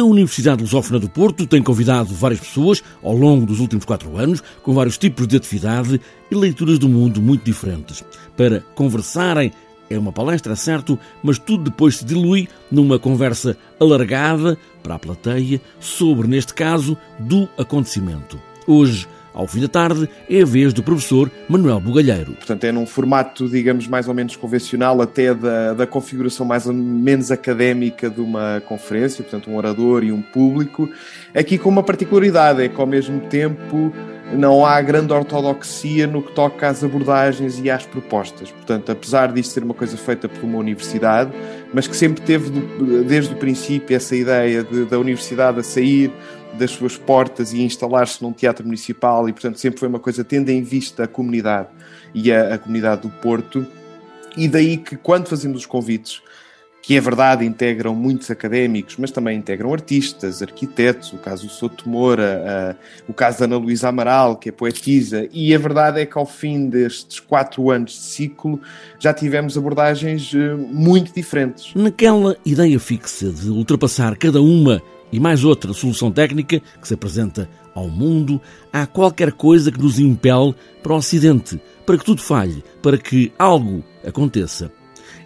A Universidade Lusófona do Porto tem convidado várias pessoas ao longo dos últimos quatro anos, com vários tipos de atividade e leituras do mundo muito diferentes, para conversarem. É uma palestra, certo, mas tudo depois se dilui numa conversa alargada para a plateia sobre, neste caso, do acontecimento. Hoje, ao fim da tarde, é a vez do professor Manuel Bugalheiro. Portanto, é num formato, digamos, mais ou menos convencional, até da, da configuração mais ou menos académica de uma conferência, portanto, um orador e um público. Aqui com uma particularidade, é que ao mesmo tempo não há grande ortodoxia no que toca às abordagens e às propostas. Portanto, apesar disto ser uma coisa feita por uma universidade, mas que sempre teve, desde o princípio, essa ideia de, da universidade a sair das suas portas e instalar-se num teatro municipal e, portanto, sempre foi uma coisa tendo em vista a comunidade e a, a comunidade do Porto. E daí que, quando fazemos os convites, que é verdade, integram muitos académicos, mas também integram artistas, arquitetos, o caso do Souto Moura, uh, o caso da Ana Luísa Amaral, que é poetisa, e a verdade é que ao fim destes quatro anos de ciclo já tivemos abordagens uh, muito diferentes. Naquela ideia fixa de ultrapassar cada uma e mais outra solução técnica que se apresenta ao mundo, há qualquer coisa que nos impele para o Ocidente, para que tudo falhe, para que algo aconteça.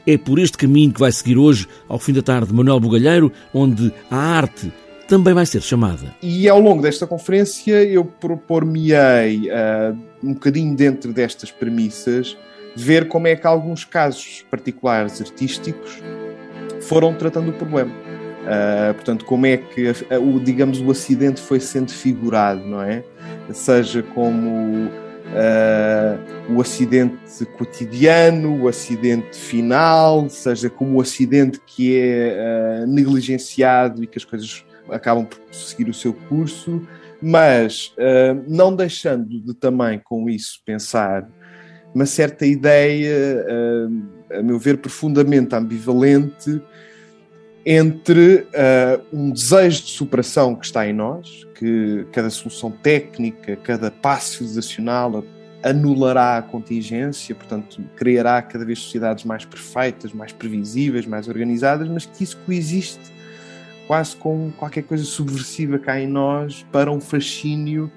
É por este caminho que vai seguir hoje, ao fim da tarde, Manuel Bugalheiro, onde a arte também vai ser chamada. E ao longo desta conferência eu propor-me-ei, uh, um bocadinho dentro destas premissas, ver como é que alguns casos particulares artísticos foram tratando o problema. Uh, portanto, como é que, o, digamos, o acidente foi sendo figurado, não é? Seja como uh, o acidente cotidiano, o acidente final, seja como o acidente que é uh, negligenciado e que as coisas acabam por seguir o seu curso, mas não deixando de também com isso pensar uma certa ideia, a meu ver, profundamente ambivalente entre uh, um desejo de superação que está em nós, que cada solução técnica, cada passo civilizacional anulará a contingência, portanto, criará cada vez sociedades mais perfeitas, mais previsíveis, mais organizadas, mas que isso coexiste quase com qualquer coisa subversiva cá em nós para um fascínio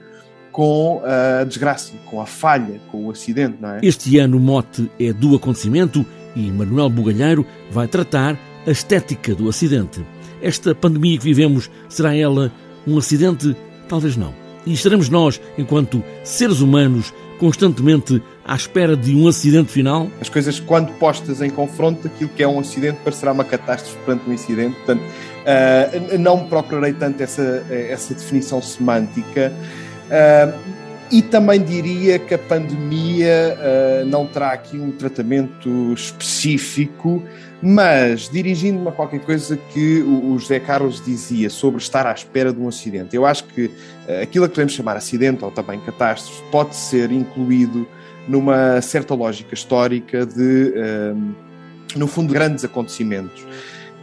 com a desgraça, com a falha, com o acidente, não é? Este ano o mote é do acontecimento e Manuel Bugalheiro vai tratar a estética do acidente. Esta pandemia que vivemos, será ela um acidente? Talvez não. E estaremos nós, enquanto seres humanos, constantemente à espera de um acidente final? As coisas, quando postas em confronto, aquilo que é um acidente parecerá uma catástrofe perante um incidente. Portanto, uh, não procurarei tanto essa, essa definição semântica. Uh, e também diria que a pandemia uh, não terá aqui um tratamento específico, mas dirigindo-me a qualquer coisa que o, José Carlos dizia sobre estar à espera de um acidente. Eu acho que uh, aquilo que podemos chamar acidente ou também catástrofe pode ser incluído numa certa lógica histórica de, uh, no fundo, grandes acontecimentos,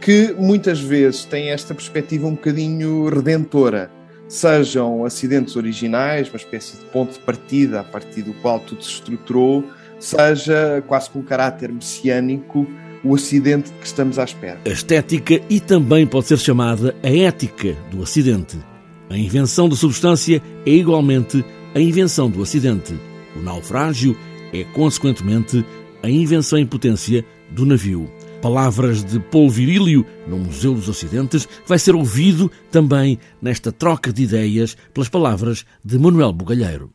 que muitas vezes têm esta perspectiva um bocadinho redentora sejam acidentes originais, uma espécie de ponto de partida a partir do qual tudo se estruturou, seja quase com caráter messiânico o acidente que estamos à espera. A estética e também pode ser chamada a ética do acidente. A invenção da substância é igualmente a invenção do acidente. O naufrágio é, consequentemente, a invenção em potência do navio. Palavras de Paul Virílio no Museu dos Ocidentes vai ser ouvido também nesta troca de ideias pelas palavras de Manuel Bugalheiro.